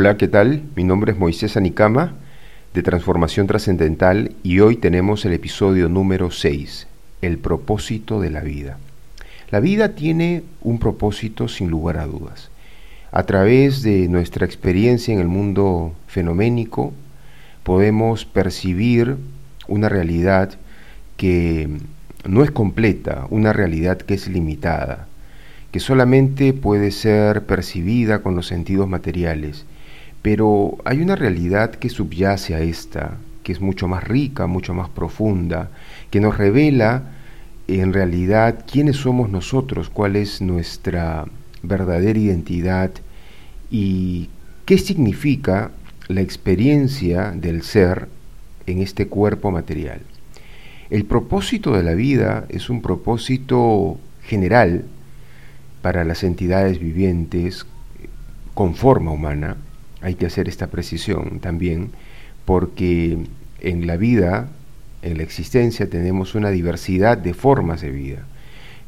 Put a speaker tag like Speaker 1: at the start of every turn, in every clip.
Speaker 1: Hola, ¿qué tal? Mi nombre es Moisés Anicama de Transformación Trascendental y hoy tenemos el episodio número 6, el propósito de la vida. La vida tiene un propósito sin lugar a dudas. A través de nuestra experiencia en el mundo fenoménico podemos percibir una realidad que no es completa, una realidad que es limitada, que solamente puede ser percibida con los sentidos materiales. Pero hay una realidad que subyace a esta, que es mucho más rica, mucho más profunda, que nos revela en realidad quiénes somos nosotros, cuál es nuestra verdadera identidad y qué significa la experiencia del ser en este cuerpo material. El propósito de la vida es un propósito general para las entidades vivientes con forma humana. Hay que hacer esta precisión también porque en la vida, en la existencia, tenemos una diversidad de formas de vida.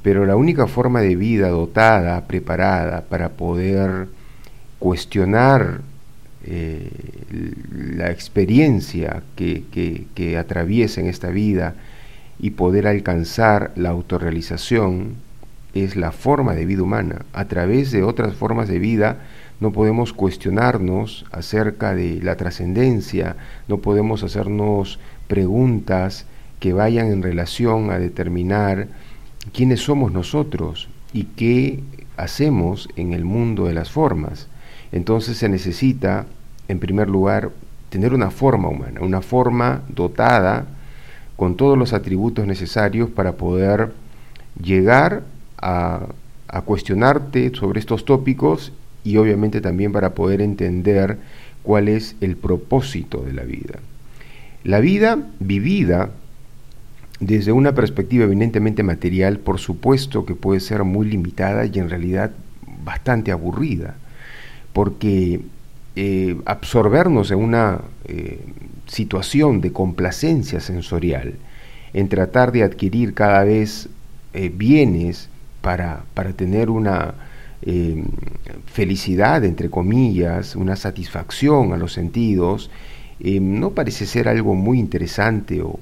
Speaker 1: Pero la única forma de vida dotada, preparada para poder cuestionar eh, la experiencia que, que, que atraviesa en esta vida y poder alcanzar la autorrealización es la forma de vida humana. A través de otras formas de vida no podemos cuestionarnos acerca de la trascendencia, no podemos hacernos preguntas que vayan en relación a determinar quiénes somos nosotros y qué hacemos en el mundo de las formas. Entonces se necesita, en primer lugar, tener una forma humana, una forma dotada con todos los atributos necesarios para poder llegar a, cuestionarte sobre estos tópicos y obviamente también para poder entender cuál es el propósito de la vida. La vida vivida desde una perspectiva eminentemente material, por supuesto que puede ser muy limitada y en realidad bastante aburrida, porque eh, absorbernos en una eh, situación de complacencia sensorial, en tratar de adquirir cada vez eh, bienes para, para, tener una felicidad, entre comillas, una satisfacción a los sentidos, no parece ser algo muy interesante o,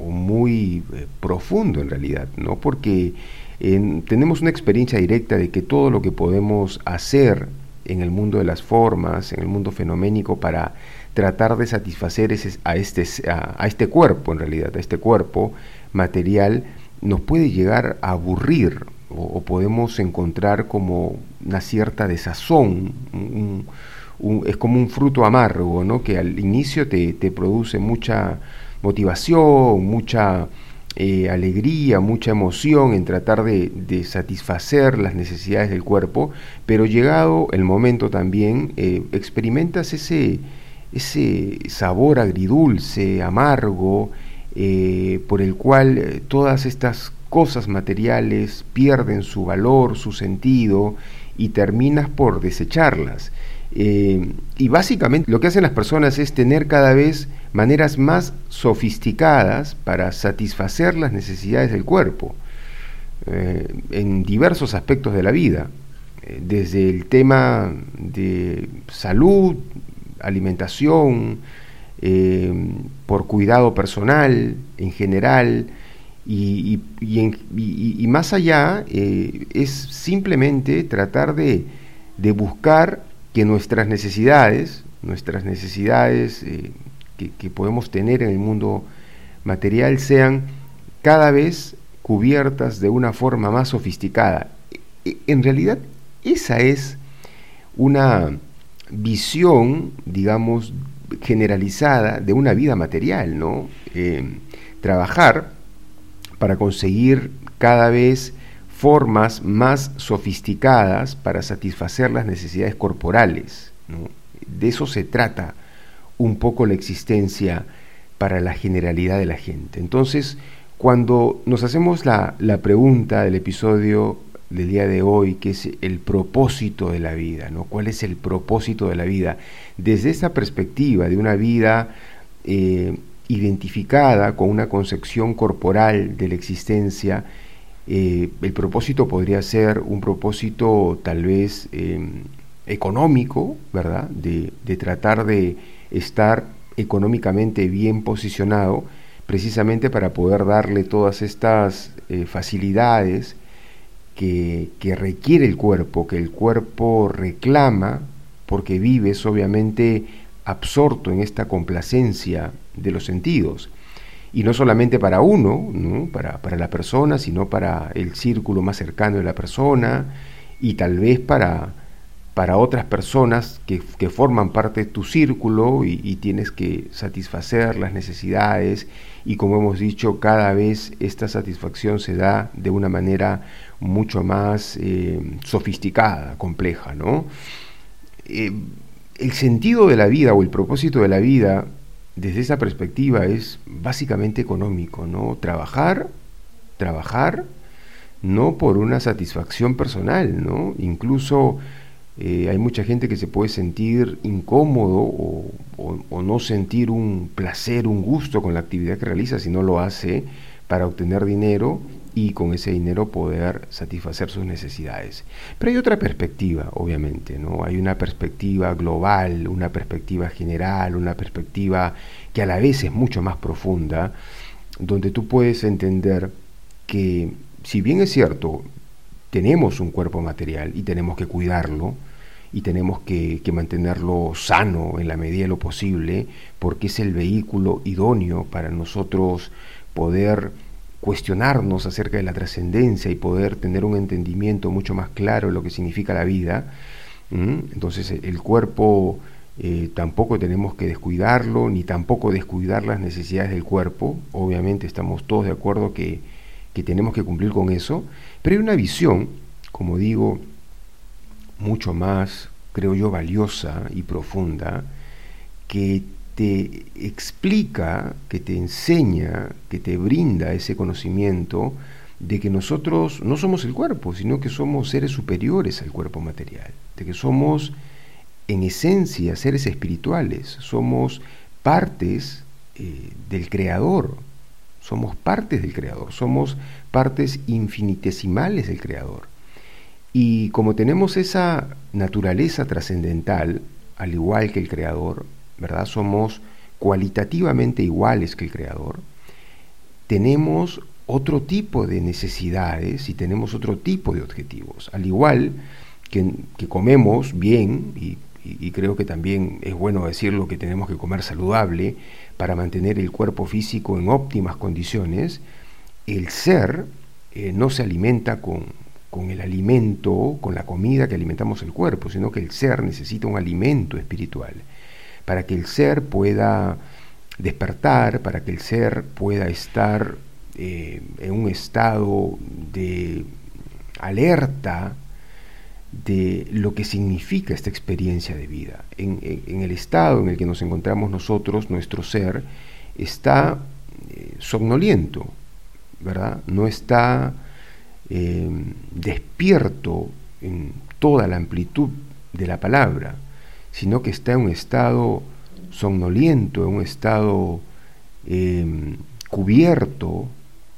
Speaker 1: muy profundo en realidad, ¿no? porque tenemos una experiencia directa de que todo lo que podemos hacer en el mundo de las formas, en el mundo fenoménico, para tratar de satisfacer ese, a, este, a, este cuerpo, en realidad, a este cuerpo material, nos puede llegar a aburrir o, podemos encontrar como una cierta desazón, es como un fruto amargo, ¿no? que al inicio te, te produce mucha motivación, mucha eh, alegría, mucha emoción en tratar de, satisfacer las necesidades del cuerpo, pero llegado el momento también eh, experimentas ese, ese sabor agridulce, amargo, eh, por el cual todas estas cosas materiales pierden su valor, su sentido, y terminas por desecharlas. Eh, y básicamente lo que hacen las personas es tener cada vez maneras más sofisticadas para satisfacer las necesidades del cuerpo eh, en diversos aspectos de la vida, eh, desde el tema de salud, alimentación, por cuidado personal en general, y, y más allá es simplemente tratar de, de buscar que nuestras necesidades, nuestras necesidades eh, que, podemos tener en el mundo material sean cada vez cubiertas de una forma más sofisticada. E, en realidad, esa es una visión, digamos, generalizada de una vida material, ¿no? Eh, trabajar para conseguir cada vez formas más sofisticadas para satisfacer las necesidades corporales. De eso se trata un poco la existencia para la generalidad de la gente. Entonces, cuando nos hacemos la, pregunta del episodio del día de hoy, que es el propósito de la vida. ¿Cuál es el propósito de la vida? Desde esa perspectiva de una vida eh, identificada con una concepción corporal de la existencia, eh, el propósito podría ser un propósito tal vez em, económico, ¿verdad? De, tratar de estar económicamente bien posicionado, precisamente para poder darle todas estas eh, facilidades que, que, requiere el cuerpo, que el cuerpo reclama, porque vives obviamente absorto en esta complacencia de los sentidos. Y no solamente para uno, ¿no? para, para la persona, sino para el círculo más cercano de la persona y tal vez para, para otras personas que, forman parte de tu círculo y, tienes que satisfacer las necesidades y como hemos dicho, cada vez esta satisfacción se da de una manera mucho más eh, sofisticada, compleja. ¿no? Eh, el sentido de la vida o el propósito de la vida desde esa perspectiva es básicamente económico, ¿no? Trabajar, trabajar, no por una satisfacción personal, ¿no? Incluso eh, hay mucha gente que se puede sentir incómodo o, no sentir un placer, un gusto con la actividad que realiza si no lo hace para obtener dinero y con ese dinero poder satisfacer sus necesidades. Pero hay otra perspectiva, obviamente, ¿no? Hay una perspectiva global, una perspectiva general, una perspectiva que a la vez es mucho más profunda, donde tú puedes entender que si bien es cierto, tenemos un cuerpo material y tenemos que cuidarlo, y tenemos que, mantenerlo sano en la medida de lo posible, porque es el vehículo idóneo para nosotros poder cuestionarnos acerca de la trascendencia y poder tener un entendimiento mucho más claro de lo que significa la vida. Entonces el cuerpo eh, tampoco tenemos que descuidarlo, ni tampoco descuidar las necesidades del cuerpo. Obviamente estamos todos de acuerdo que, que tenemos que cumplir con eso, pero hay una visión, como digo, mucho más, creo yo, valiosa y profunda, que te explica, que te enseña, que te brinda ese conocimiento de que nosotros no somos el cuerpo, sino que somos seres superiores al cuerpo material, de que somos en esencia seres espirituales, somos partes eh, del Creador, somos partes del Creador, somos partes infinitesimales del Creador. Y como tenemos esa naturaleza trascendental, al igual que el Creador, ¿verdad? Somos cualitativamente iguales que el Creador, tenemos otro tipo de necesidades y tenemos otro tipo de objetivos. Al igual que, comemos bien, y, creo que también es bueno decirlo que tenemos que comer saludable para mantener el cuerpo físico en óptimas condiciones, el ser eh, no se alimenta con, con el alimento, con la comida que alimentamos el cuerpo, sino que el ser necesita un alimento espiritual para que el ser pueda despertar, para que el ser pueda estar eh, en un estado de alerta de lo que significa esta experiencia de vida. En, el estado en el que nos encontramos nosotros, nuestro ser, está eh, somnoliento, ¿verdad? No está eh, despierto en toda la amplitud de la palabra, sino que está en un estado somnoliento, en un estado em, cubierto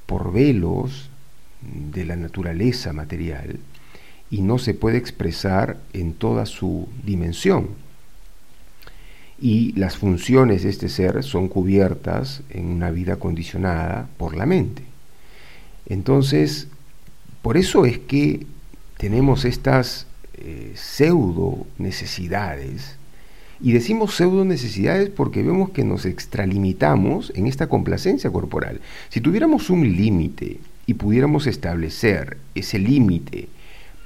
Speaker 1: por velos de la naturaleza material y no se puede expresar en toda su dimensión. Y las funciones de este ser son cubiertas en una vida condicionada por la mente. Entonces, por eso es que tenemos estas eh, pseudo necesidades, y decimos pseudo necesidades porque vemos que nos extralimitamos en esta complacencia corporal. Si tuviéramos un límite y pudiéramos establecer ese límite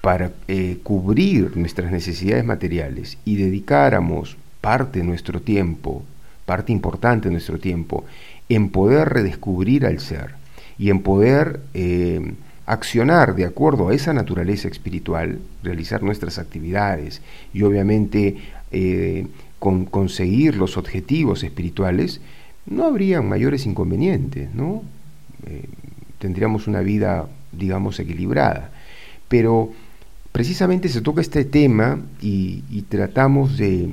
Speaker 1: para eh, cubrir nuestras necesidades materiales y dedicáramos parte de nuestro tiempo, parte importante de nuestro tiempo, en poder redescubrir al ser y en poder eh, accionar de acuerdo a esa naturaleza espiritual, realizar nuestras actividades y obviamente eh, con conseguir los objetivos espirituales, no habría mayores inconvenientes, ¿no? Eh, tendríamos una vida, digamos, equilibrada. Pero precisamente se toca este tema y, tratamos de,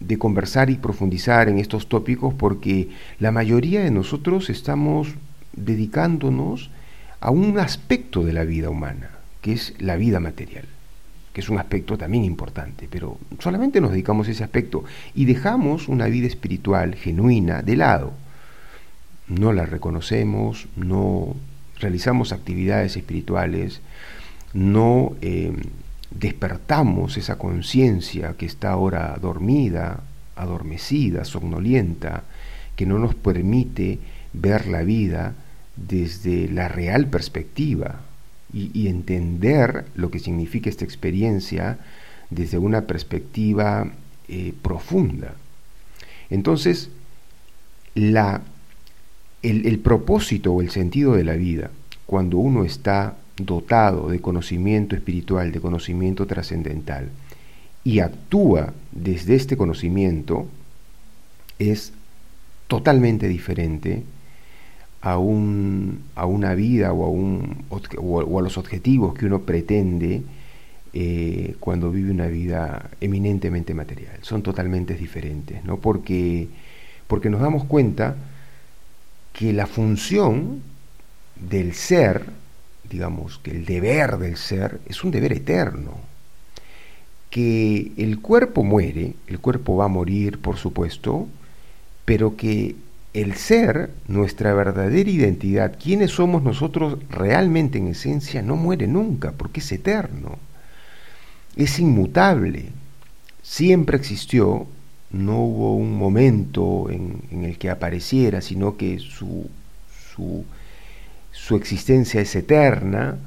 Speaker 1: de conversar y profundizar en estos tópicos porque la mayoría de nosotros estamos dedicándonos a un aspecto de la vida humana, que es la vida material. que es un aspecto también importante, pero solamente nos dedicamos a ese aspecto y dejamos una vida espiritual genuina de lado. No la reconocemos, no realizamos actividades espirituales, no eh, despertamos esa conciencia que está ahora dormida, adormecida, somnolienta, que no nos permite ver la vida desde la real perspectiva y, entender lo que significa esta experiencia desde una perspectiva eh, profunda. Entonces, la, el, el propósito o el sentido de la vida, cuando uno está dotado de conocimiento espiritual, de conocimiento trascendental, y actúa desde este conocimiento, es totalmente diferente a, un, a una vida o a, un, o a los objetivos que uno pretende eh, cuando vive una vida eminentemente material. Son totalmente diferentes, ¿no? Porque, porque nos damos cuenta que la función del ser, digamos, que el deber del ser es un deber eterno. Que el cuerpo muere, el cuerpo va a morir, por supuesto, pero que el ser, nuestra verdadera identidad, quiénes somos nosotros realmente en esencia, no muere nunca, porque es eterno, es inmutable, siempre existió, no hubo un momento en, el que apareciera, sino que su, su, su existencia es eterna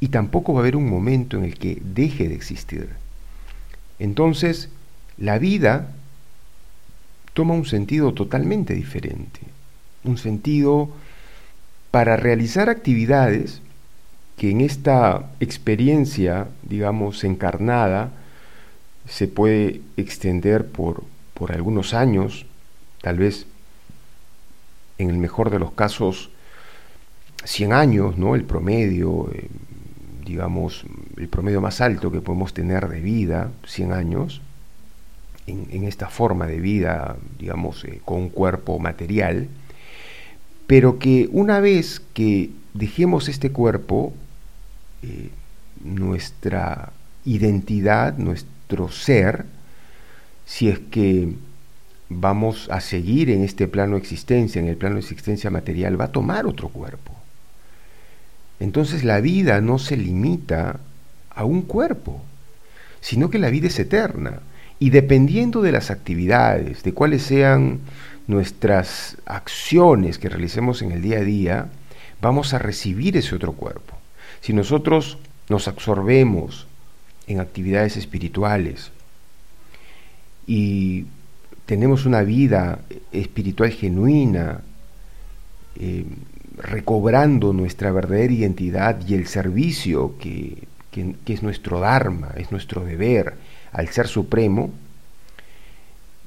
Speaker 1: y tampoco va a haber un momento en el que deje de existir. Entonces, la vida toma un sentido totalmente diferente, un sentido para realizar actividades que en esta experiencia, digamos, encarnada, se puede extender por, por algunos años, tal vez en el mejor de los casos 100 años, ¿no? El promedio, eh, digamos, el promedio más alto que podemos tener de vida, 100 años, en, esta forma de vida, digamos, eh, con un cuerpo material, pero que una vez que dejemos este cuerpo, eh, nuestra identidad, nuestro ser, si es que vamos a seguir en este plano de existencia, en el plano de existencia material, va a tomar otro cuerpo. Entonces la vida no se limita a un cuerpo, sino que la vida es eterna. Y dependiendo de las actividades, de cuáles sean nuestras acciones que realicemos en el día a día, vamos a recibir ese otro cuerpo. Si nosotros nos absorbemos en actividades espirituales y tenemos una vida espiritual genuina, eh, recobrando nuestra verdadera identidad y el servicio que, que es nuestro Dharma, es nuestro deber, al Ser Supremo,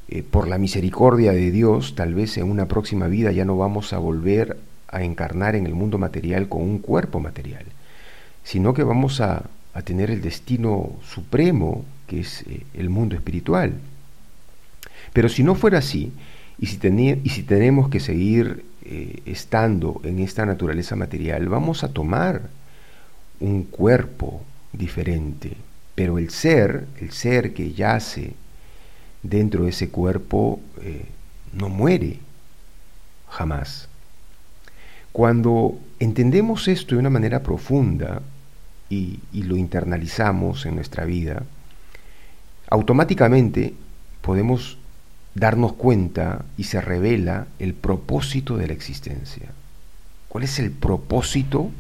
Speaker 1: eh, por la misericordia de Dios, tal vez en una próxima vida ya no vamos a volver a encarnar en el mundo material con un cuerpo material, sino que vamos a, tener el destino supremo, que es eh, el mundo espiritual. Pero si no fuera así, y si, y si tenemos que seguir eh, estando en esta naturaleza material, vamos a tomar un cuerpo diferente, pero el ser, el ser que yace dentro de ese cuerpo, eh, no muere jamás. Cuando entendemos esto de una manera profunda y, y lo internalizamos en nuestra vida, automáticamente podemos darnos cuenta y se revela el propósito de la existencia. ¿Cuál es el propósito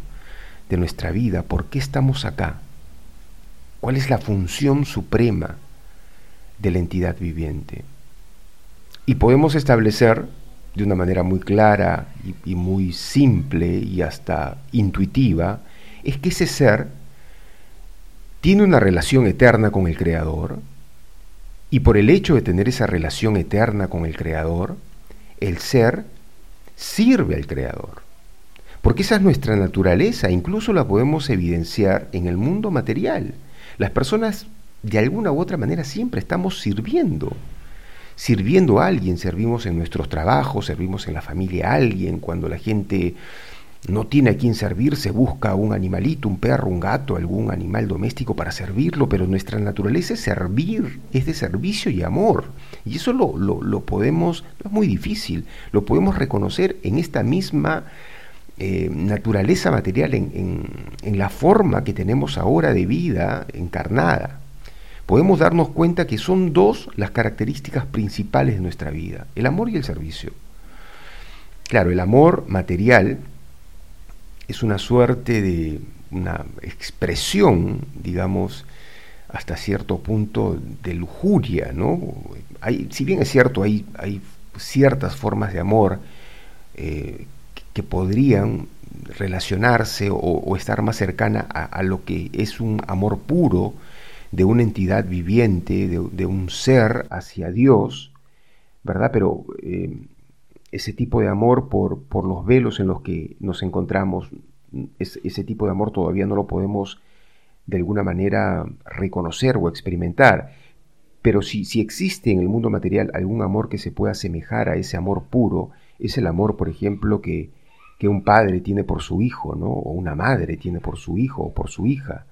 Speaker 1: de nuestra vida? ¿Por qué estamos acá? ¿Cuál es la función suprema de la entidad viviente? Y podemos establecer de una manera muy clara y, muy simple y hasta intuitiva, es que ese ser tiene una relación eterna con el Creador, y por el hecho de tener esa relación eterna con el Creador, el ser sirve al Creador. Porque esa es nuestra naturaleza, incluso la podemos evidenciar en el mundo material. Las personas, de alguna u otra manera, siempre estamos sirviendo. Sirviendo a alguien, servimos en nuestros trabajos, servimos en la familia a alguien, cuando la gente no tiene a quien servir, se busca un animalito, un perro, un gato, algún animal doméstico para servirlo, pero nuestra naturaleza es servir, es de servicio y amor. Y eso lo, lo, podemos, no es muy difícil, lo podemos reconocer en esta misma eh, naturaleza material, en, la forma que tenemos ahora de vida encarnada. Podemos darnos cuenta que son dos las características principales de nuestra vida, el amor y el servicio. Claro, el amor material es una suerte de una expresión, digamos, hasta cierto punto de lujuria, ¿no? Hay, si bien es cierto, hay, hay ciertas formas de amor eh, que podrían relacionarse o, estar más cercana a, lo que es un amor puro de una entidad viviente, de, un ser hacia Dios, ¿verdad? Pero eh, ese tipo de amor por, por los velos en los que nos encontramos, ese tipo de amor todavía no lo podemos de alguna manera reconocer o experimentar. Pero si, si existe en el mundo material algún amor que se pueda asemejar a ese amor puro, es el amor, por ejemplo, que, que un padre tiene por su hijo, ¿no? o una madre tiene por su hijo o por su hija,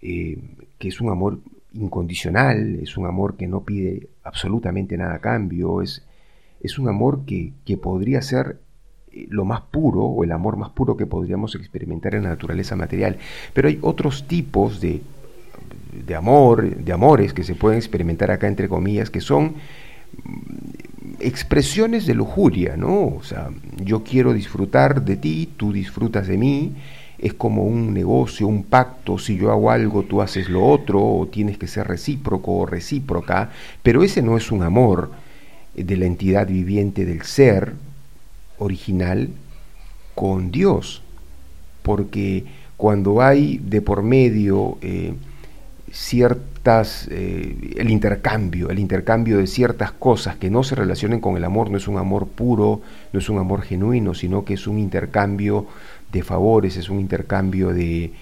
Speaker 1: eh, que es un amor incondicional, es un amor que no pide absolutamente nada a cambio, es, es un amor que, podría ser eh, lo más puro o el amor más puro que podríamos experimentar en la naturaleza material. Pero hay otros tipos de, de amor, de amores que se pueden experimentar acá entre comillas, que son expresiones de lujuria, ¿no? O sea, yo quiero disfrutar de ti, tú disfrutas de mí, es como un negocio, un pacto, si yo hago algo, tú haces lo otro, o tienes que ser recíproco o recíproca, pero ese no es un amor, de la entidad viviente del ser original con Dios, porque cuando hay de por medio eh, ciertas, eh, el intercambio, el intercambio de ciertas cosas que no se relacionen con el amor, no es un amor puro, no es un amor genuino, sino que es un intercambio de favores, es un intercambio de,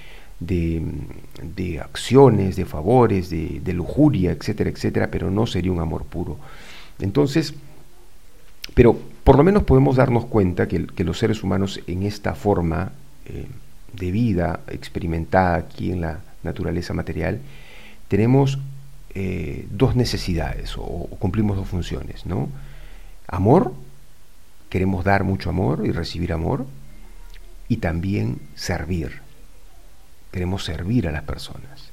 Speaker 1: de, acciones, de favores, de, lujuria, etcétera, etcétera, pero no sería un amor puro. Entonces, pero por lo menos podemos darnos cuenta que, los seres humanos en esta forma eh, de vida experimentada aquí en la naturaleza material, tenemos eh, dos necesidades o, cumplimos dos funciones, ¿no? Amor, queremos dar mucho amor y recibir amor, y también servir. Queremos servir a las personas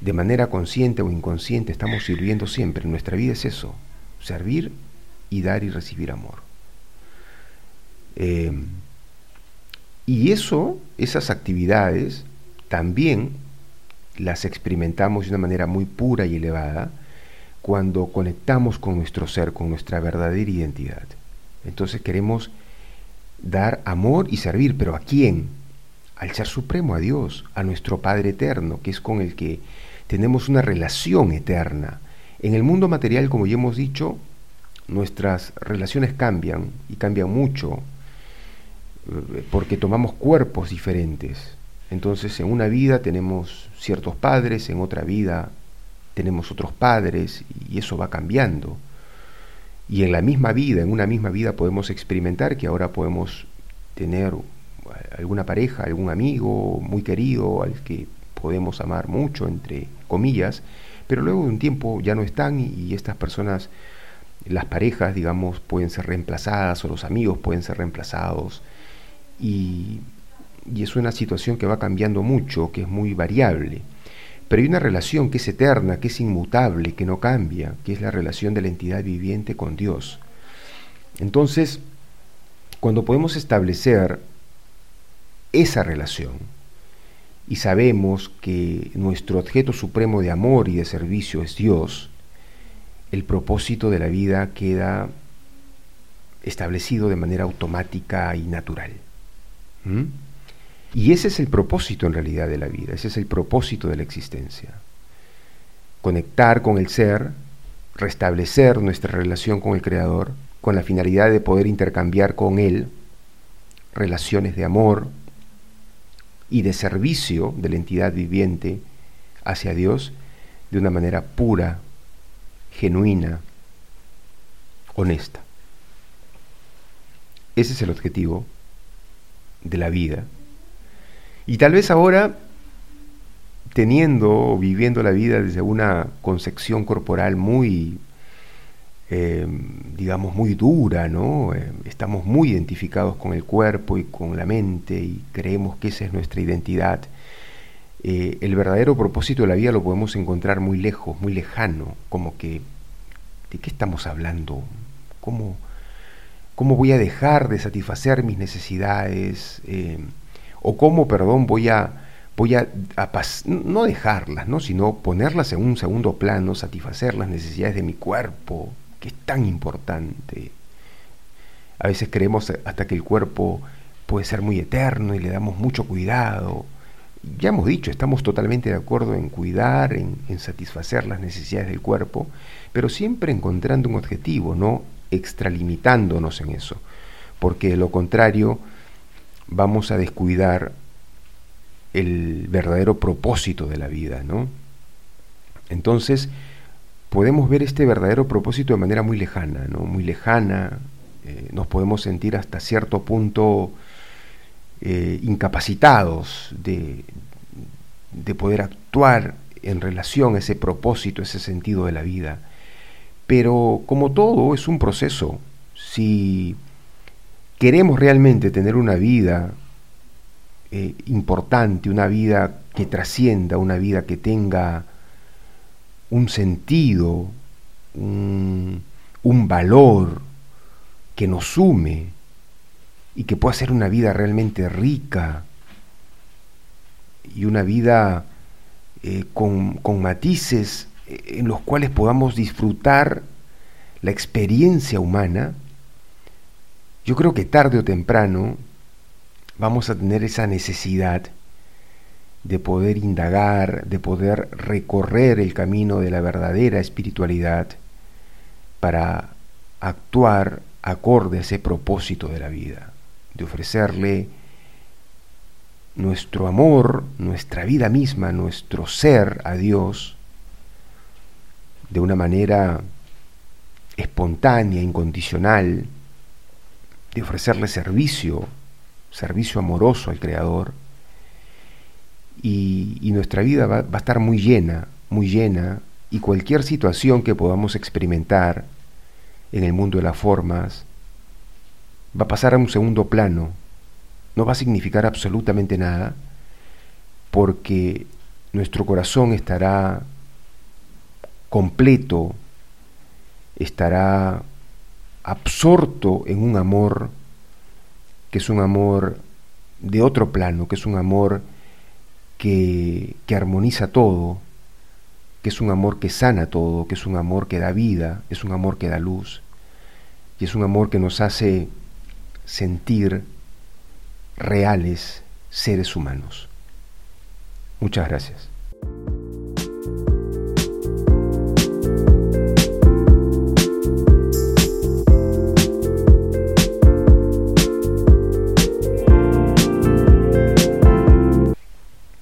Speaker 1: de manera consciente o inconsciente, estamos sirviendo siempre. Nuestra vida es eso, servir y dar y recibir amor. Eh, y eso, esas actividades, también las experimentamos de una manera muy pura y elevada cuando conectamos con nuestro ser, con nuestra verdadera identidad. Entonces queremos dar amor y servir, pero ¿a quién? Al Ser Supremo, a Dios, a nuestro Padre Eterno, que es con el que tenemos una relación eterna. En el mundo material, como ya hemos dicho, nuestras relaciones cambian y cambian mucho eh, porque tomamos cuerpos diferentes. Entonces en una vida tenemos ciertos padres, en otra vida tenemos otros padres y eso va cambiando. Y en la misma vida, en una misma vida podemos experimentar que ahora podemos tener alguna pareja, algún amigo muy querido al que podemos amar mucho, entre comillas, pero luego de un tiempo ya no están y, estas personas, las parejas, digamos, pueden ser reemplazadas o los amigos pueden ser reemplazados y, y es una situación que va cambiando mucho, que es muy variable. Pero hay una relación que es eterna, que es inmutable, que no cambia, que es la relación de la entidad viviente con Dios. Entonces, cuando podemos establecer esa relación, y sabemos que nuestro objeto supremo de amor y de servicio es Dios, el propósito de la vida queda establecido de manera automática y natural. ¿Mm? Y ese es el propósito en realidad de la vida, ese es el propósito de la existencia. Conectar con el ser, restablecer nuestra relación con el Creador, con la finalidad de poder intercambiar con Él relaciones de amor, y de servicio de la entidad viviente hacia Dios de una manera pura, genuina, honesta. Ese es el objetivo de la vida. Y tal vez ahora, teniendo o viviendo la vida desde una concepción corporal muy, eh, digamos, muy dura, ¿no? Eh, estamos muy identificados con el cuerpo y con la mente y creemos que esa es nuestra identidad. Eh, el verdadero propósito de la vida lo podemos encontrar muy lejos, muy lejano, como que, ¿de qué estamos hablando? ¿Cómo, cómo voy a dejar de satisfacer mis necesidades? O cómo, perdón, voy a, voy a, no dejarlas, ¿no? sino ponerlas en un segundo plano, satisfacer las necesidades de mi cuerpo, que es tan importante. A veces creemos hasta que el cuerpo puede ser muy eterno y le damos mucho cuidado. Ya hemos dicho, estamos totalmente de acuerdo en cuidar, en, en satisfacer las necesidades del cuerpo, pero siempre encontrando un objetivo, no extralimitándonos en eso, porque de lo contrario vamos a descuidar el verdadero propósito de la vida, ¿no? Entonces, podemos ver este verdadero propósito de manera muy lejana, ¿no? Muy lejana, eh, nos podemos sentir hasta cierto punto eh, incapacitados de, de poder actuar en relación a ese propósito, ese sentido de la vida. Pero como todo es un proceso, si queremos realmente tener una vida eh, importante, una vida que trascienda, una vida que tenga un sentido, un, valor, que nos sume y que pueda ser una vida realmente rica y una vida eh, con, matices eh, en los cuales podamos disfrutar la experiencia humana, yo creo que tarde o temprano vamos a tener esa necesidad de poder indagar, de poder recorrer el camino de la verdadera espiritualidad para actuar acorde a ese propósito de la vida, de ofrecerle nuestro amor, nuestra vida misma, nuestro ser a Dios de una manera espontánea, incondicional, de ofrecerle servicio, servicio amoroso al Creador. Y, nuestra vida va, va a estar muy llena, muy llena, y cualquier situación que podamos experimentar en el mundo de las formas va a pasar a un segundo plano, no va a significar absolutamente nada, porque nuestro corazón estará completo, estará absorto en un amor que es un amor de otro plano, que es un amor que, que armoniza todo, que es un amor que sana todo, que es un amor que da vida, es un amor que da luz, y es un amor que nos hace sentir reales seres humanos. Muchas gracias.